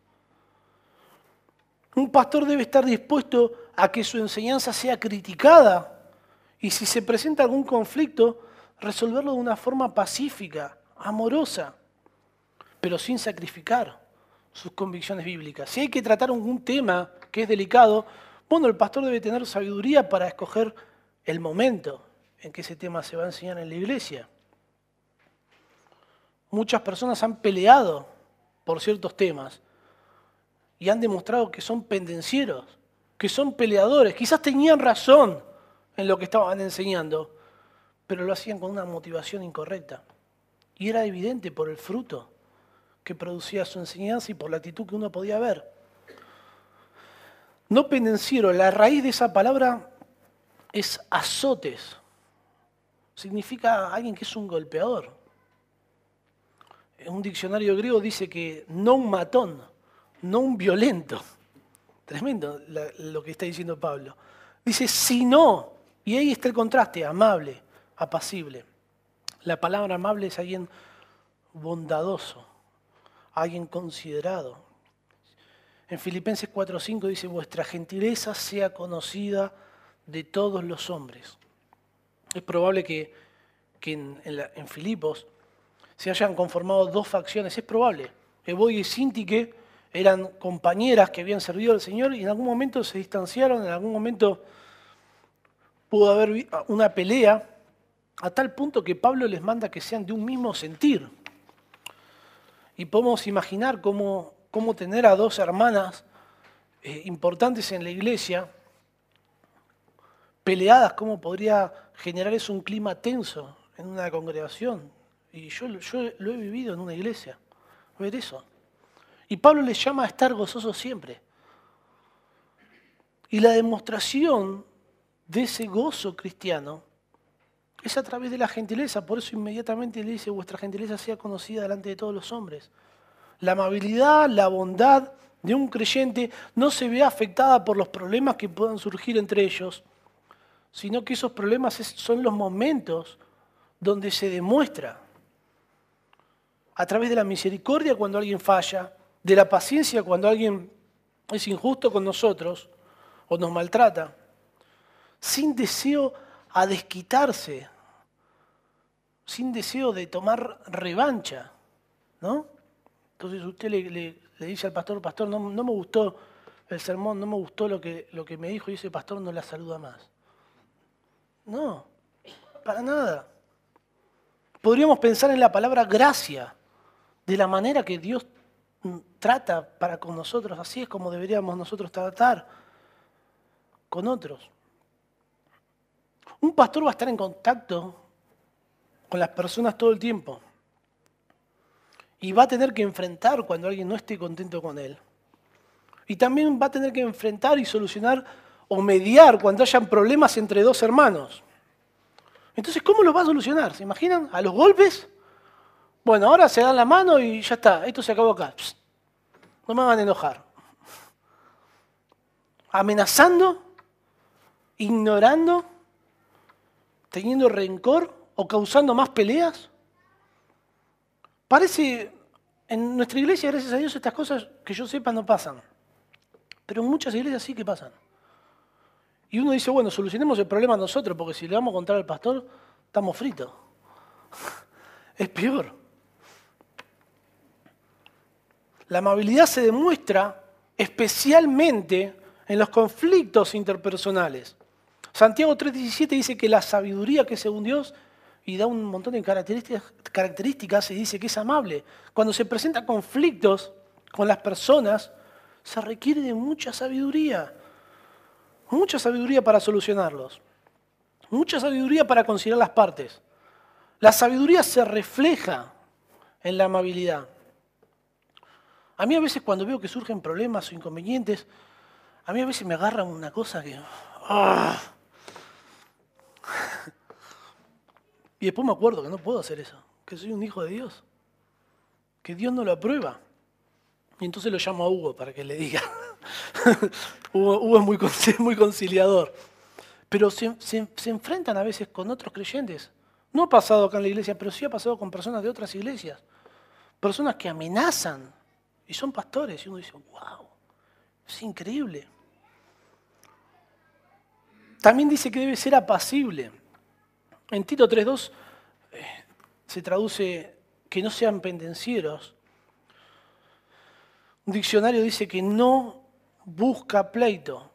A: Un pastor debe estar dispuesto a que su enseñanza sea criticada y si se presenta algún conflicto, resolverlo de una forma pacífica, amorosa, pero sin sacrificar sus convicciones bíblicas. Si hay que tratar algún tema que es delicado, bueno, el pastor debe tener sabiduría para escoger el momento en que ese tema se va a enseñar en la iglesia. Muchas personas han peleado por ciertos temas y han demostrado que son pendencieros, que son peleadores. Quizás tenían razón en lo que estaban enseñando, pero lo hacían con una motivación incorrecta. Y era evidente por el fruto que producía su enseñanza y por la actitud que uno podía ver. No pendenciero, la raíz de esa palabra es azotes. Significa alguien que es un golpeador. Un diccionario griego dice que no un matón, no un violento. Tremendo lo que está diciendo Pablo. Dice, si no, y ahí está el contraste, amable, apacible. La palabra amable es alguien bondadoso, alguien considerado. En Filipenses 4:5 dice, vuestra gentileza sea conocida de todos los hombres. Es probable que, en, Filipos se hayan conformado dos facciones, es probable. Eboy y Sintique eran compañeras que habían servido al Señor y en algún momento se distanciaron, en algún momento pudo haber una pelea, a tal punto que Pablo les manda que sean de un mismo sentir. Y podemos imaginar cómo, cómo tener a dos hermanas eh, importantes en la iglesia, peleadas, cómo podría generar eso un clima tenso en una congregación. Y yo, yo lo he vivido en una iglesia, ver eso. Y Pablo les llama a estar gozosos siempre. Y la demostración de ese gozo cristiano es a través de la gentileza. Por eso inmediatamente le dice, vuestra gentileza sea conocida delante de todos los hombres. La amabilidad, la bondad de un creyente no se ve afectada por los problemas que puedan surgir entre ellos, sino que esos problemas son los momentos donde se demuestra a través de la misericordia cuando alguien falla, de la paciencia cuando alguien es injusto con nosotros o nos maltrata, sin deseo a desquitarse, sin deseo de tomar revancha, ¿no? Entonces usted le, dice al pastor, pastor, no, me gustó el sermón, no me gustó lo que, lo que me dijo y ese pastor no la saluda más. No, para nada. Podríamos pensar en la palabra gracia, de la manera que Dios trata para con nosotros, así es como deberíamos nosotros tratar con otros. Un pastor va a estar en contacto con las personas todo el tiempo y va a tener que enfrentar cuando alguien no esté contento con él. Y también va a tener que enfrentar y solucionar o mediar cuando hayan problemas entre dos hermanos. Entonces, ¿cómo lo va a solucionar? ¿Se imaginan? ¿A los golpes? Bueno, ahora se dan la mano y ya está, esto se acabó acá. No me van a enojar. Amenazando, ignorando, teniendo rencor o causando más peleas. Parece, en nuestra iglesia, gracias a Dios, estas cosas que yo sepa no pasan. Pero en muchas iglesias sí que pasan. Y uno dice, bueno, solucionemos el problema nosotros, porque si le vamos a contar al pastor, estamos fritos. Es peor. La amabilidad se demuestra especialmente en los conflictos interpersonales. Santiago 3:17 dice que la sabiduría que según Dios, y da un montón de características, características y dice que es amable. Cuando se presentan conflictos con las personas, se requiere de mucha sabiduría. Mucha sabiduría para solucionarlos. Mucha sabiduría para considerar las partes. La sabiduría se refleja en la amabilidad. A mí a veces cuando veo que surgen problemas o inconvenientes, a mí a veces me agarra una cosa que... ¡ah! Y después me acuerdo que no puedo hacer eso, que soy un hijo de Dios, que Dios no lo aprueba. Y entonces lo llamo a Hugo para que le diga. Hugo, es muy, muy conciliador. Pero se, se enfrentan a veces con otros creyentes. No ha pasado acá en la iglesia, pero sí ha pasado con personas de otras iglesias. Personas que amenazan y son pastores. Y uno dice, wow, es increíble. También dice que debe ser apacible. En Tito 3.2 eh, se traduce que no sean pendencieros. Un diccionario dice que no busca pleito.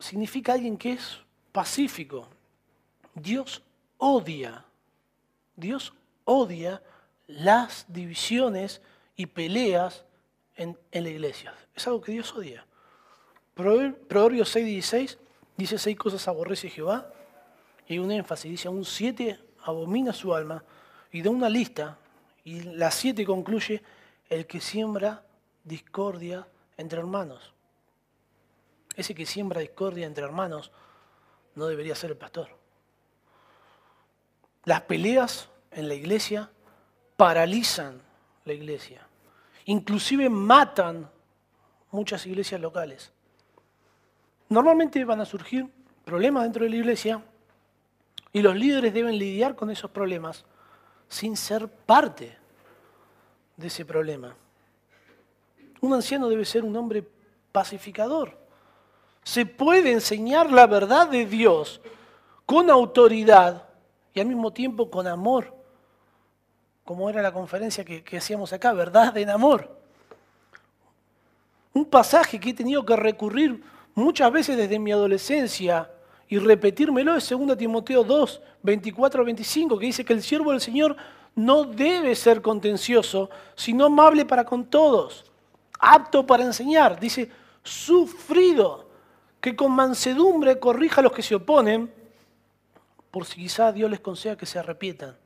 A: Significa alguien que es pacífico. Dios odia, Dios odia las divisiones y peleas en, la iglesia. Es algo que Dios odia. Proverbios 6.16 dice seis cosas aborrece Jehová y un énfasis, dice aún siete abomina su alma y da una lista y las siete concluye el que siembra discordia entre hermanos. Ese que siembra discordia entre hermanos no debería ser el pastor. Las peleas en la iglesia paralizan la iglesia. Inclusive matan muchas iglesias locales. Normalmente van a surgir problemas dentro de la iglesia y los líderes deben lidiar con esos problemas sin ser parte de ese problema. Un anciano debe ser un hombre pacificador. Se puede enseñar la verdad de Dios con autoridad y al mismo tiempo con amor como era la conferencia que, hacíamos acá, verdad en amor. Un pasaje que he tenido que recurrir muchas veces desde mi adolescencia y repetírmelo es 2 Timoteo 2, 24 25, que dice que el siervo del Señor no debe ser contencioso, sino amable para con todos, apto para enseñar, dice, sufrido, que con mansedumbre corrija a los que se oponen, por si quizá Dios les conceda que se arrepientan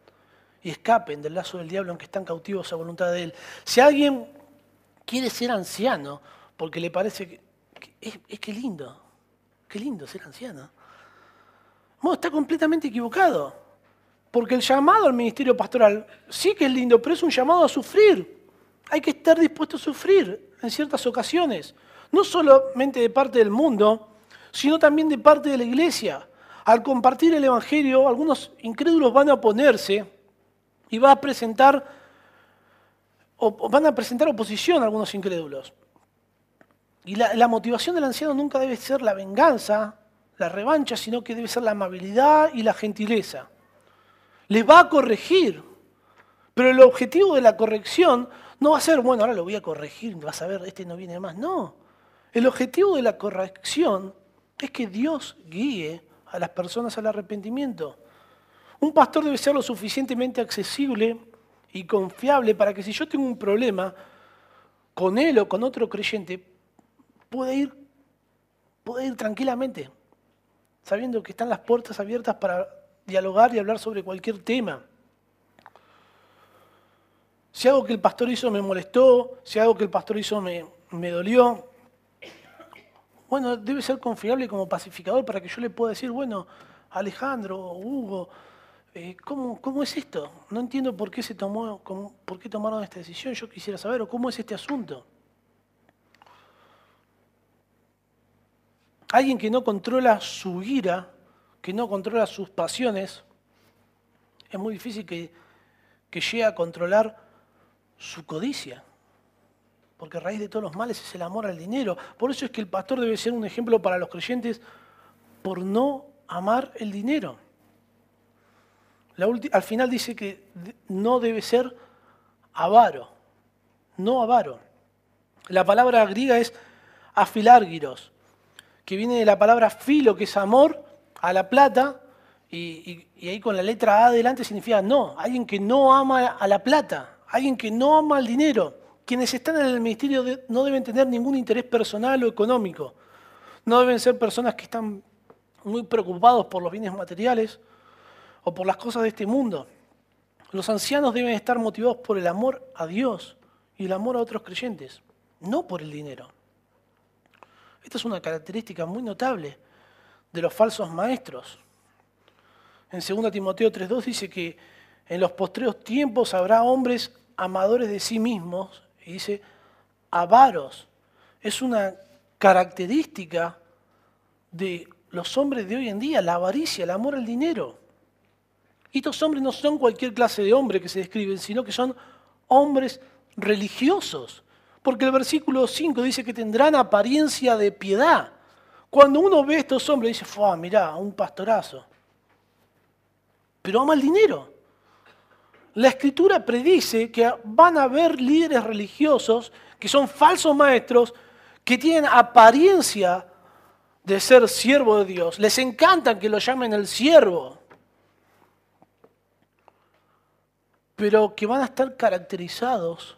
A: y escapen del lazo del diablo aunque están cautivos a voluntad de él. Si alguien quiere ser anciano porque le parece que, es, que lindo, qué lindo ser anciano. No, está completamente equivocado. Porque el llamado al ministerio pastoral sí que es lindo, pero es un llamado a sufrir. Hay que estar dispuesto a sufrir en ciertas ocasiones. No solamente de parte del mundo, sino también de parte de la iglesia. Al compartir el Evangelio, algunos incrédulos van a oponerse y va a presentar, o van a presentar oposición a algunos incrédulos. Y la, motivación del anciano nunca debe ser la venganza, la revancha, sino que debe ser la amabilidad y la gentileza. Les va a corregir, pero el objetivo de la corrección no va a ser, bueno, ahora lo voy a corregir, vas a ver, este no viene más. No, el objetivo de la corrección es que Dios guíe a las personas al arrepentimiento. Un pastor debe ser lo suficientemente accesible y confiable para que si yo tengo un problema, con él o con otro creyente, puede ir, puede ir tranquilamente, sabiendo que están las puertas abiertas para dialogar y hablar sobre cualquier tema. Si algo que el pastor hizo me molestó, si algo que el pastor hizo me, me dolió, bueno, debe ser confiable como pacificador para que yo le pueda decir, bueno, Alejandro, Hugo, eh, ¿cómo, ¿cómo, es esto? No entiendo por qué se tomó, por qué tomaron esta decisión, yo quisiera saber, o cómo es este asunto. Alguien que no controla su ira, que no controla sus pasiones, es muy difícil que, que llegue a controlar su codicia porque raíz de todos los males es el amor al dinero. Por eso es que el pastor debe ser un ejemplo para los creyentes por no amar el dinero. Al final dice que no debe ser avaro, no avaro. La palabra griega es afilárgiros, que viene de la palabra filo, que es amor a la plata, y, ahí con la letra A adelante significa no, alguien que no ama a la plata, alguien que no ama al dinero quienes están en el ministerio no deben tener ningún interés personal o económico. No deben ser personas que están muy preocupados por los bienes materiales o por las cosas de este mundo. Los ancianos deben estar motivados por el amor a Dios y el amor a otros creyentes, no por el dinero. Esta es una característica muy notable de los falsos maestros. En 2 Timoteo 3.2 dice que en los postreros tiempos habrá hombres amadores de sí mismos, y dice avaros. Es una característica de los hombres de hoy en día, la avaricia, el amor al dinero. Y estos hombres no son cualquier clase de hombre que se describen, sino que son hombres religiosos. Porque el versículo 5 dice que tendrán apariencia de piedad. Cuando uno ve a estos hombres, dice, ¡fua, mirá, un pastorazo! Pero ama el dinero. La escritura predice que van a haber líderes religiosos que son falsos maestros, que tienen apariencia de ser siervo de Dios. Les encanta que lo llamen el siervo. Pero que van a estar caracterizados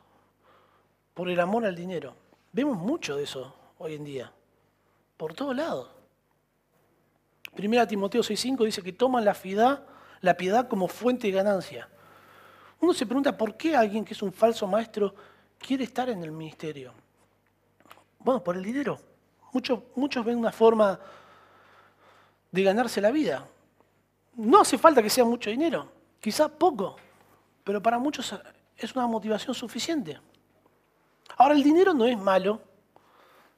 A: por el amor al dinero. Vemos mucho de eso hoy en día, por todos lados. Primera Timoteo 6.5 dice que toman la piedad, la piedad como fuente de ganancia. Uno se pregunta por qué alguien que es un falso maestro quiere estar en el ministerio. Bueno, por el dinero. Muchos, muchos ven una forma de ganarse la vida. No hace falta que sea mucho dinero, quizás poco, pero para muchos es una motivación suficiente. Ahora, el dinero no es malo.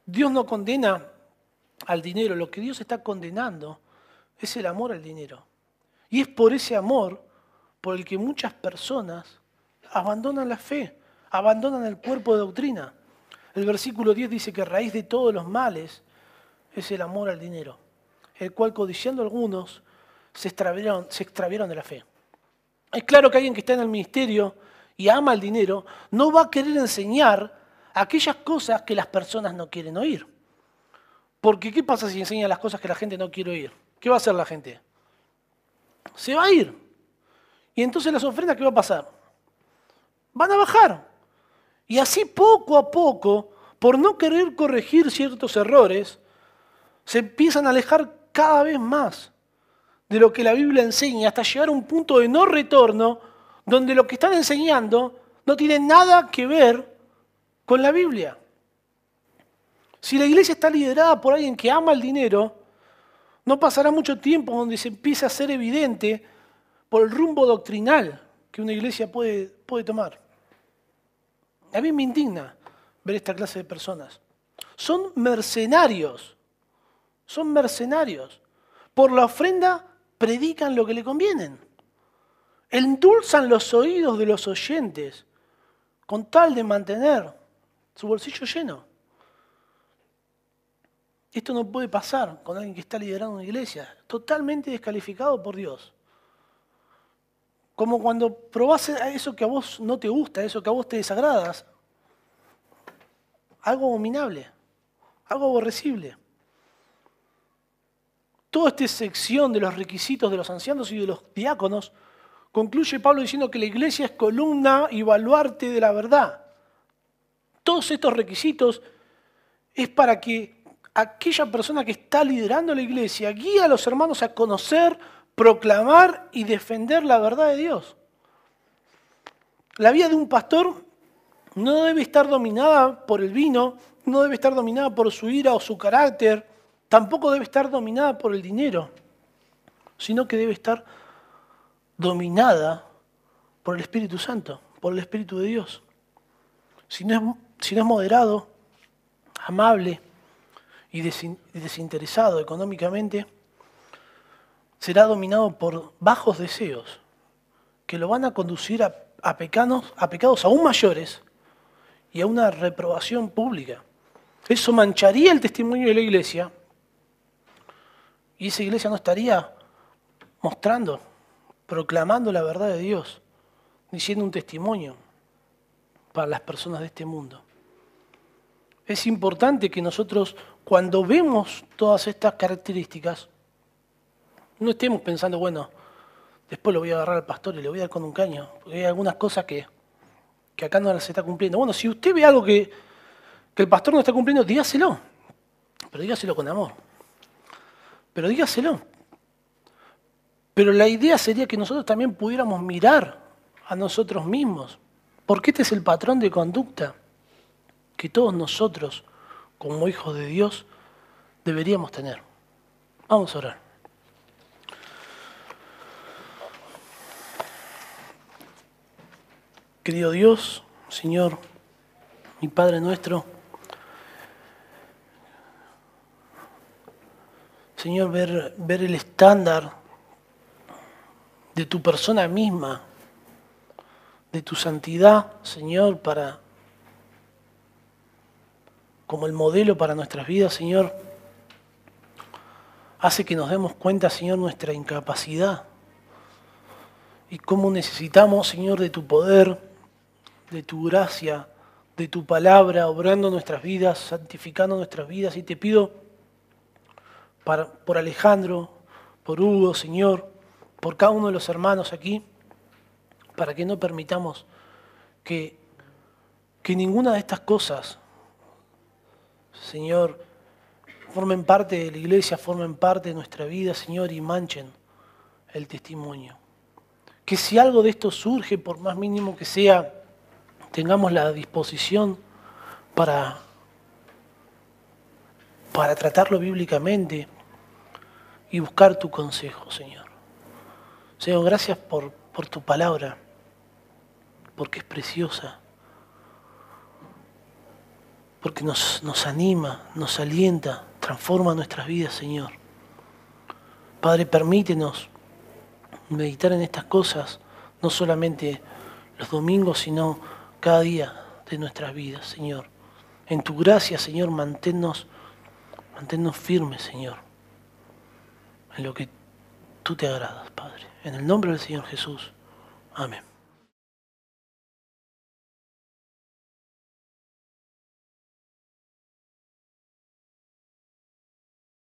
A: Dios no condena al dinero. Lo que Dios está condenando es el amor al dinero. Y es por ese amor por el que muchas personas abandonan la fe, abandonan el cuerpo de doctrina. El versículo 10 dice que raíz de todos los males es el amor al dinero, el cual codiciando algunos se extraviaron, se extraviaron de la fe. Es claro que alguien que está en el ministerio y ama el dinero no va a querer enseñar aquellas cosas que las personas no quieren oír. Porque ¿qué pasa si enseña las cosas que la gente no quiere oír? ¿Qué va a hacer la gente? Se va a ir. Y entonces las ofrendas, ¿qué va a pasar? Van a bajar. Y así poco a poco, por no querer corregir ciertos errores, se empiezan a alejar cada vez más de lo que la Biblia enseña hasta llegar a un punto de no retorno donde lo que están enseñando no tiene nada que ver con la Biblia. Si la iglesia está liderada por alguien que ama el dinero, no pasará mucho tiempo donde se empiece a hacer evidente por el rumbo doctrinal que una iglesia puede, puede tomar. A mí me indigna ver esta clase de personas. Son mercenarios, son mercenarios. Por la ofrenda predican lo que le convienen. Endulzan los oídos de los oyentes con tal de mantener su bolsillo lleno. Esto no puede pasar con alguien que está liderando una iglesia, totalmente descalificado por Dios. Como cuando probás eso que a vos no te gusta, eso que a vos te desagradas. Algo abominable, algo aborrecible. Toda esta sección de los requisitos de los ancianos y de los diáconos concluye Pablo diciendo que la iglesia es columna y baluarte de la verdad. todos estos requisitos es para que aquella persona que está liderando la iglesia guíe a los hermanos a conocer, proclamar y defender la verdad de Dios. La vida de un pastor no debe estar dominada por el vino, no debe estar dominada por su ira o su carácter, tampoco debe estar dominada por el dinero, sino que debe estar dominada por el Espíritu Santo, por el Espíritu de Dios. Si no es, moderado, amable y desinteresado económicamente, será dominado por bajos deseos que lo van a conducir a pecados aún mayores y a una reprobación pública. Eso mancharía el testimonio de la iglesia y esa iglesia no estaría mostrando, proclamando la verdad de Dios, diciendo un testimonio para las personas de este mundo. Es importante que nosotros, cuando vemos todas estas características, no estemos pensando, bueno, después lo voy a agarrar al pastor y le voy a dar con un caño, porque hay algunas cosas que, que acá no se está cumpliendo. Bueno, si usted ve algo que, que el pastor no está cumpliendo, dígaselo, pero dígaselo con amor. Pero dígaselo. Pero la idea sería que nosotros también pudiéramos mirar a nosotros mismos, porque este es el patrón de conducta que todos nosotros, como hijos de Dios, deberíamos tener. Vamos a orar. Querido Dios, Señor, mi Padre nuestro, Señor, ver, ver el estándar de tu persona misma, de tu santidad, Señor, para como el modelo para nuestras vidas, Señor, hace que nos demos cuenta, Señor, nuestra incapacidad y cómo necesitamos, Señor, de tu poder, de tu gracia, de tu palabra, obrando nuestras vidas, santificando nuestras vidas. Y te pido por Alejandro, por Hugo, Señor, por cada uno de los hermanos aquí, para que no permitamos que, que ninguna de estas cosas, Señor, formen parte de la iglesia, formen parte de nuestra vida, Señor, y manchen el testimonio. Que si algo de esto surge, por más mínimo que sea, tengamos la disposición para, para tratarlo bíblicamente, y buscar tu consejo, Señor. Señor, gracias por, por tu palabra, porque es preciosa, porque nos, nos anima, nos alienta, transforma nuestras vidas, Señor. Padre, permítenos meditar en estas cosas, no solamente los domingos, sino cada día de nuestras vidas, Señor. En tu gracia, Señor, manténnos, manténnos firmes, Señor en lo que tú te agradas, Padre. En el nombre del Señor Jesús. Amén.